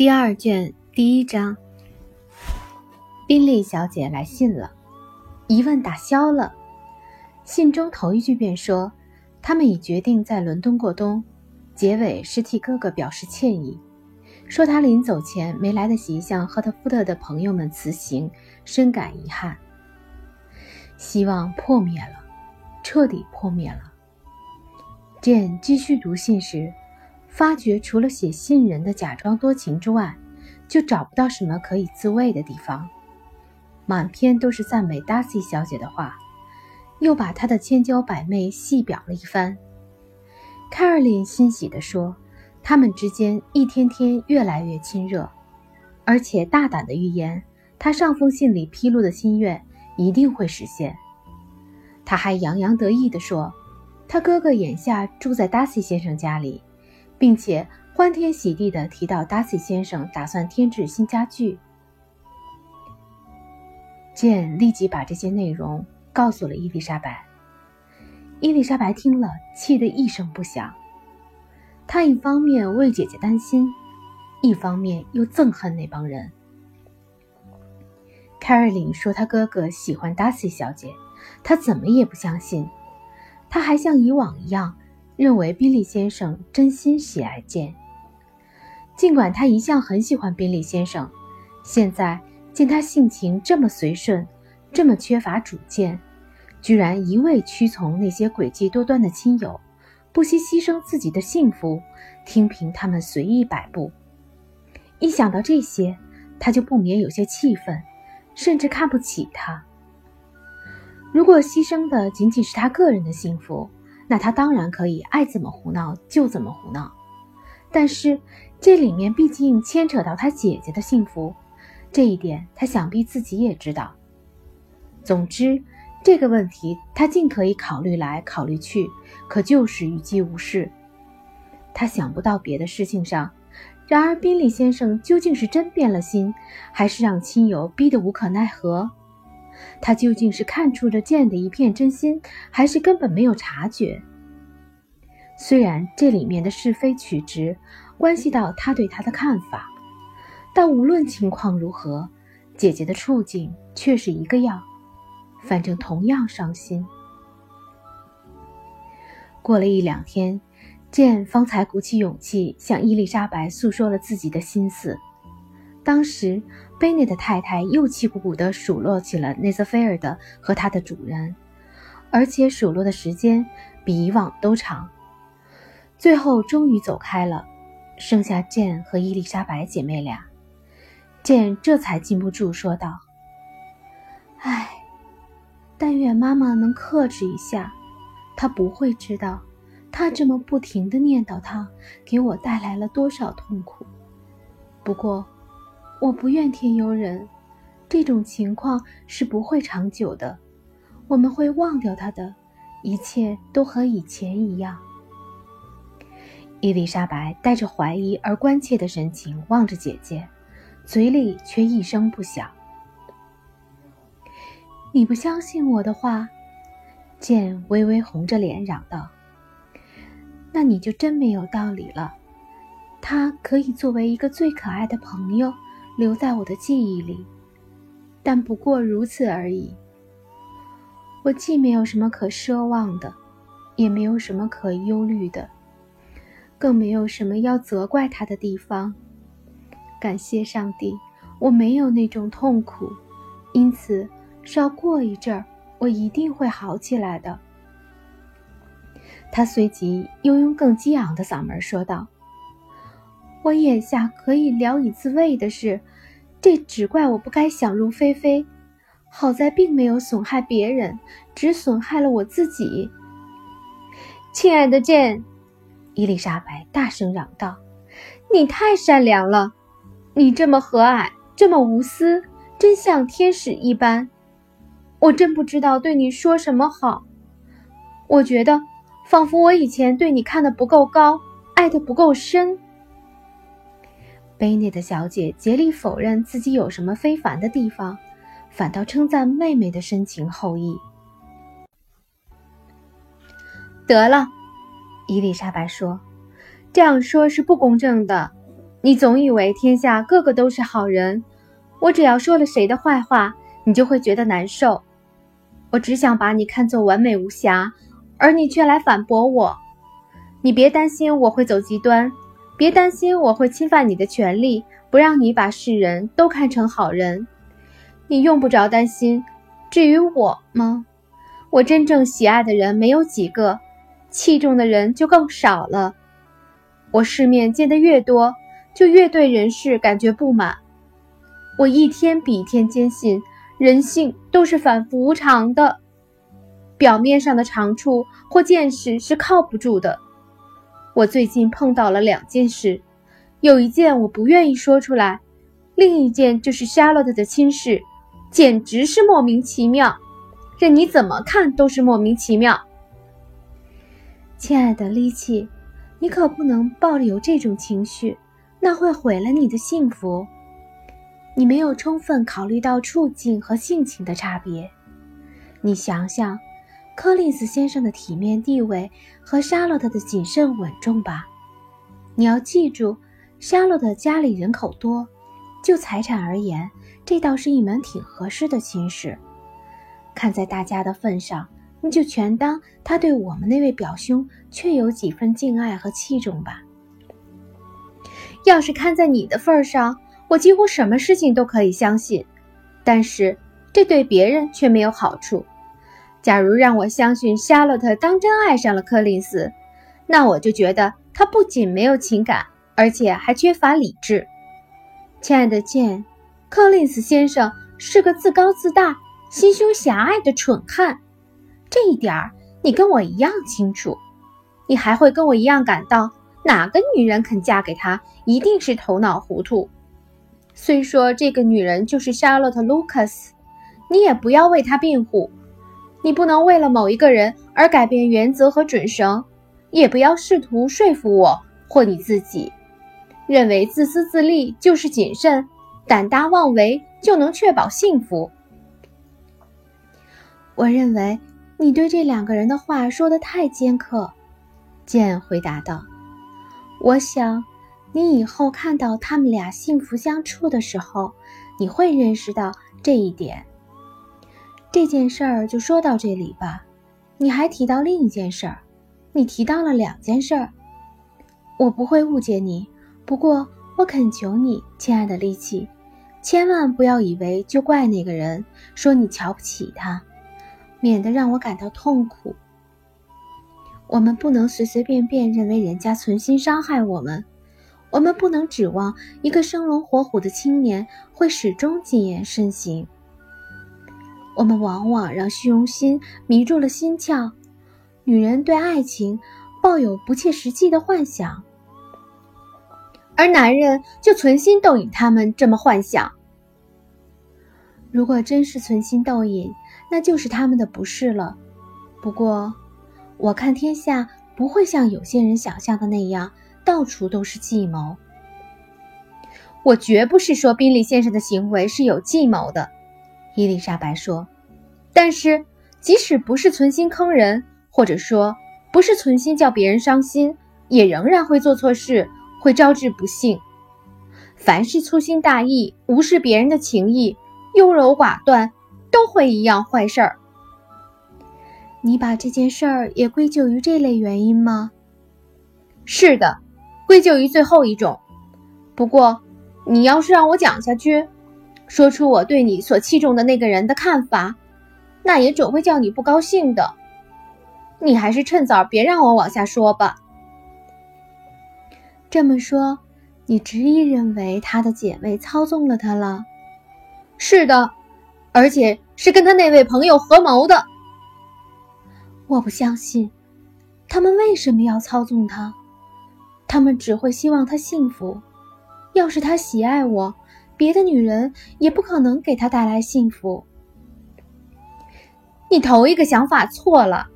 第二卷第一章，宾利小姐来信了，疑问打消了。信中头一句便说，他们已决定在伦敦过冬，结尾是替哥哥表示歉意，说他临走前没来得及向赫特福特的朋友们辞行，深感遗憾。希望破灭了，彻底破灭了。简继续读信时。发觉除了写信人的假装多情之外，就找不到什么可以自慰的地方。满篇都是赞美达西小姐的话，又把她的千娇百媚细表了一番。凯尔琳欣喜地说：“他们之间一天天越来越亲热，而且大胆地预言，他上封信里披露的心愿一定会实现。”他还洋洋得意地说：“他哥哥眼下住在达西先生家里。”并且欢天喜地地提到，达西先生打算添置新家具。简立即把这些内容告诉了伊丽莎白。伊丽莎白听了，气得一声不响。她一方面为姐姐担心，一方面又憎恨那帮人。凯尔琳说他哥哥喜欢达西小姐，她怎么也不相信。她还像以往一样。认为宾利先生真心喜爱剑，尽管他一向很喜欢宾利先生，现在见他性情这么随顺，这么缺乏主见，居然一味屈从那些诡计多端的亲友，不惜牺牲自己的幸福，听凭他们随意摆布。一想到这些，他就不免有些气愤，甚至看不起他。如果牺牲的仅仅是他个人的幸福，那他当然可以爱怎么胡闹就怎么胡闹，但是这里面毕竟牵扯到他姐姐的幸福，这一点他想必自己也知道。总之，这个问题他尽可以考虑来考虑去，可就是语机无事。他想不到别的事情上。然而，宾利先生究竟是真变了心，还是让亲友逼得无可奈何？他究竟是看出了剑的一片真心，还是根本没有察觉？虽然这里面的是非曲直关系到他对他的看法，但无论情况如何，姐姐的处境却是一个样，反正同样伤心。过了一两天，剑方才鼓起勇气向伊丽莎白诉说了自己的心思。当时，贝内的太太又气鼓鼓地数落起了内瑟菲尔德和他的主人，而且数落的时间比以往都长。最后终于走开了，剩下简和伊丽莎白姐妹俩。剑这才禁不住说道：“唉，但愿妈妈能克制一下，她不会知道，她这么不停地念叨他，给我带来了多少痛苦。不过……”我不怨天尤人，这种情况是不会长久的，我们会忘掉他的，一切都和以前一样。伊丽莎白带着怀疑而关切的神情望着姐姐，嘴里却一声不响。你不相信我的话？剑微微红着脸嚷道：“那你就真没有道理了。他可以作为一个最可爱的朋友。”留在我的记忆里，但不过如此而已。我既没有什么可奢望的，也没有什么可忧虑的，更没有什么要责怪他的地方。感谢上帝，我没有那种痛苦，因此稍过一阵儿，我一定会好起来的。他随即又用更激昂的嗓门说道。我眼下可以聊以自慰的是，这只怪我不该想入非非。好在并没有损害别人，只损害了我自己。亲爱的剑，伊丽莎白大声嚷道：“你太善良了，你这么和蔼，这么无私，真像天使一般。我真不知道对你说什么好。我觉得，仿佛我以前对你看的不够高，爱的不够深。”卑内的小姐竭力否认自己有什么非凡的地方，反倒称赞妹妹的深情厚谊。得了，伊丽莎白说：“这样说是不公正的。你总以为天下个个都是好人，我只要说了谁的坏话，你就会觉得难受。我只想把你看作完美无瑕，而你却来反驳我。你别担心我会走极端，别担心我会侵犯你的权利，不让你把世人都看成好人。你用不着担心。至于我吗？我真正喜爱的人没有几个，器重的人就更少了。我世面见得越多。就越对人事感觉不满。我一天比一天坚信，人性都是反复无常的，表面上的长处或见识是靠不住的。我最近碰到了两件事，有一件我不愿意说出来，另一件就是 Charlotte 的亲事，简直是莫名其妙，任你怎么看都是莫名其妙。亲爱的丽奇，你可不能抱有这种情绪。那会毁了你的幸福。你没有充分考虑到处境和性情的差别。你想想，柯林斯先生的体面地位和沙洛特的谨慎稳重吧。你要记住，沙洛特家里人口多，就财产而言，这倒是一门挺合适的亲事。看在大家的份上，你就全当他对我们那位表兄确有几分敬爱和器重吧。要是看在你的份上，我几乎什么事情都可以相信，但是这对别人却没有好处。假如让我相信夏洛特当真爱上了柯林斯，那我就觉得他不仅没有情感，而且还缺乏理智。亲爱的剑，柯林斯先生是个自高自大、心胸狭隘的蠢汉，这一点儿你跟我一样清楚。你还会跟我一样感到。哪个女人肯嫁给他，一定是头脑糊涂。虽说这个女人就是 Charlotte Lucas，你也不要为她辩护。你不能为了某一个人而改变原则和准绳，也不要试图说服我或你自己，认为自私自利就是谨慎，胆大妄为就能确保幸福。我认为你对这两个人的话说的太尖刻。”剑回答道。我想，你以后看到他们俩幸福相处的时候，你会认识到这一点。这件事儿就说到这里吧。你还提到另一件事儿，你提到了两件事儿。我不会误解你，不过我恳求你，亲爱的丽奇，千万不要以为就怪那个人，说你瞧不起他，免得让我感到痛苦。我们不能随随便便认为人家存心伤害我们，我们不能指望一个生龙活虎的青年会始终谨言慎行。我们往往让虚荣心迷住了心窍，女人对爱情抱有不切实际的幻想，而男人就存心逗引他们这么幻想。如果真是存心逗引，那就是他们的不是了。不过。我看天下不会像有些人想象的那样，到处都是计谋。我绝不是说宾利先生的行为是有计谋的，伊丽莎白说。但是，即使不是存心坑人，或者说不是存心叫别人伤心，也仍然会做错事，会招致不幸。凡是粗心大意、无视别人的情谊、优柔寡断，都会一样坏事儿。你把这件事儿也归咎于这类原因吗？是的，归咎于最后一种。不过，你要是让我讲下去，说出我对你所器重的那个人的看法，那也准会叫你不高兴的。你还是趁早别让我往下说吧。这么说，你执意认为他的姐妹操纵了他了？是的，而且是跟他那位朋友合谋的。我不相信，他们为什么要操纵他？他们只会希望他幸福。要是他喜爱我，别的女人也不可能给他带来幸福。你头一个想法错了。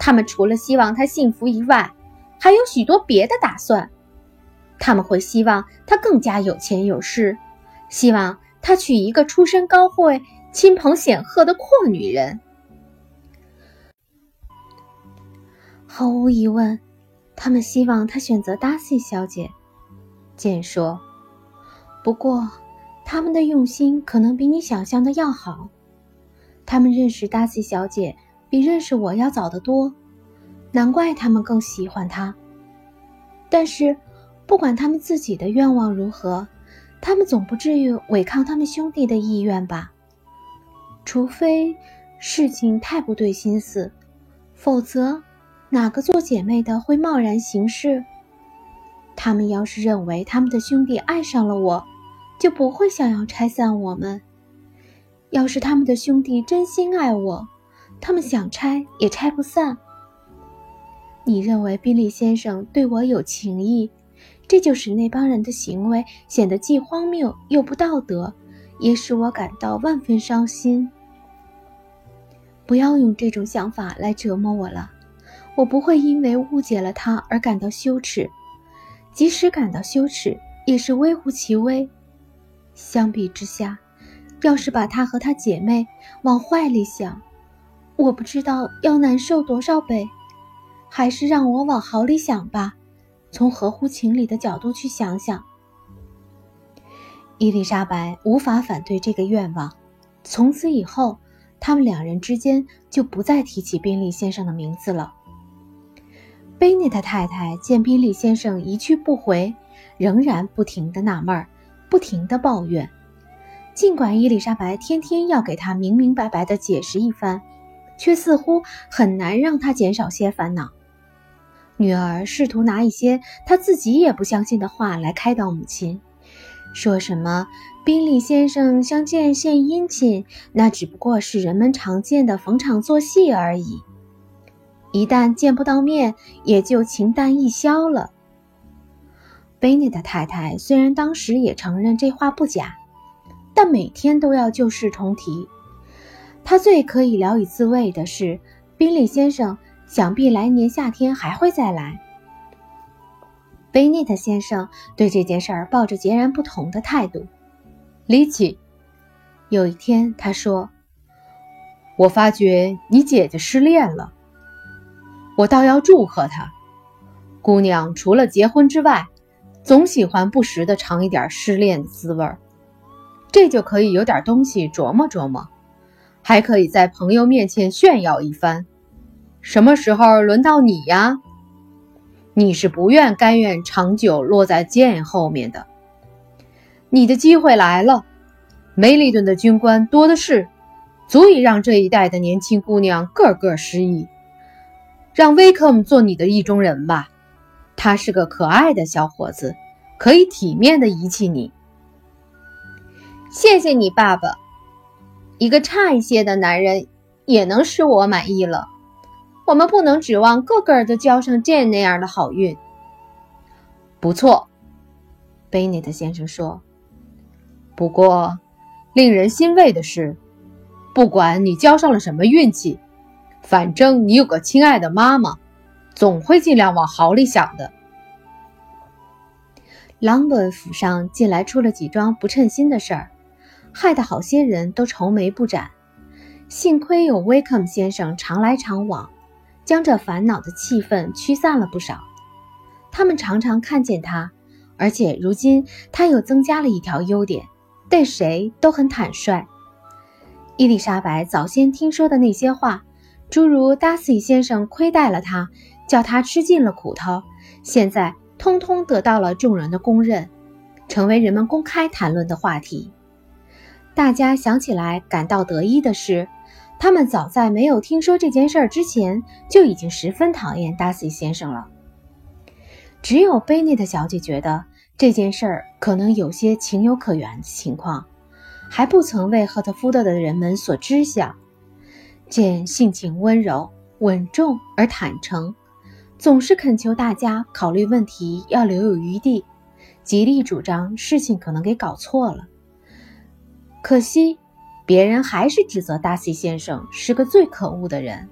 他们除了希望他幸福以外，还有许多别的打算。他们会希望他更加有钱有势，希望他娶一个出身高贵、亲朋显赫的阔女人。毫无疑问，他们希望他选择达西小姐。简说：“不过，他们的用心可能比你想象的要好。他们认识达西小姐比认识我要早得多，难怪他们更喜欢她。但是，不管他们自己的愿望如何，他们总不至于违抗他们兄弟的意愿吧？除非事情太不对心思，否则。”哪个做姐妹的会贸然行事？他们要是认为他们的兄弟爱上了我，就不会想要拆散我们；要是他们的兄弟真心爱我，他们想拆也拆不散。你认为宾利先生对我有情意，这就使那帮人的行为显得既荒谬又不道德，也使我感到万分伤心。不要用这种想法来折磨我了。我不会因为误解了他而感到羞耻，即使感到羞耻，也是微乎其微。相比之下，要是把他和他姐妹往坏里想，我不知道要难受多少倍。还是让我往好里想吧，从合乎情理的角度去想想。伊丽莎白无法反对这个愿望。从此以后，他们两人之间就不再提起宾利先生的名字了。贝内特太太见宾利先生一去不回，仍然不停地纳闷儿，不停地抱怨。尽管伊丽莎白天天要给他明明白白地解释一番，却似乎很难让他减少些烦恼。女儿试图拿一些她自己也不相信的话来开导母亲，说什么宾利先生相见献殷勤，那只不过是人们常见的逢场作戏而已。一旦见不到面，也就情淡意消了。贝内的太太虽然当时也承认这话不假，但每天都要旧事重提。他最可以聊以自慰的是，宾利先生想必来年夏天还会再来。贝内特先生对这件事儿抱着截然不同的态度。李奇，有一天他说：“我发觉你姐姐失恋了。”我倒要祝贺她。姑娘除了结婚之外，总喜欢不时的尝一点失恋的滋味儿，这就可以有点东西琢磨琢磨，还可以在朋友面前炫耀一番。什么时候轮到你呀？你是不愿甘愿长久落在剑后面的。你的机会来了，梅利顿的军官多的是，足以让这一代的年轻姑娘个个失意。让威克姆做你的意中人吧，他是个可爱的小伙子，可以体面的遗弃你。谢谢你，爸爸。一个差一些的男人也能使我满意了。我们不能指望个个都交上剑那样的好运。不错，贝内特先生说。不过，令人欣慰的是，不管你交上了什么运气。反正你有个亲爱的妈妈，总会尽量往好里想的。朗本府上近来出了几桩不称心的事儿，害得好些人都愁眉不展。幸亏有威克姆先生常来常往，将这烦恼的气氛驱散了不少。他们常常看见他，而且如今他又增加了一条优点，对谁都很坦率。伊丽莎白早先听说的那些话。诸如达西先生亏待了他，叫他吃尽了苦头，现在通通得到了众人的公认，成为人们公开谈论的话题。大家想起来感到得意的是，他们早在没有听说这件事之前就已经十分讨厌达西先生了。只有贝内特小姐觉得这件事儿可能有些情有可原的情况，还不曾为赫特福德的人们所知晓。见性情温柔、稳重而坦诚，总是恳求大家考虑问题要留有余地，极力主张事情可能给搞错了。可惜，别人还是指责达西先生是个最可恶的人。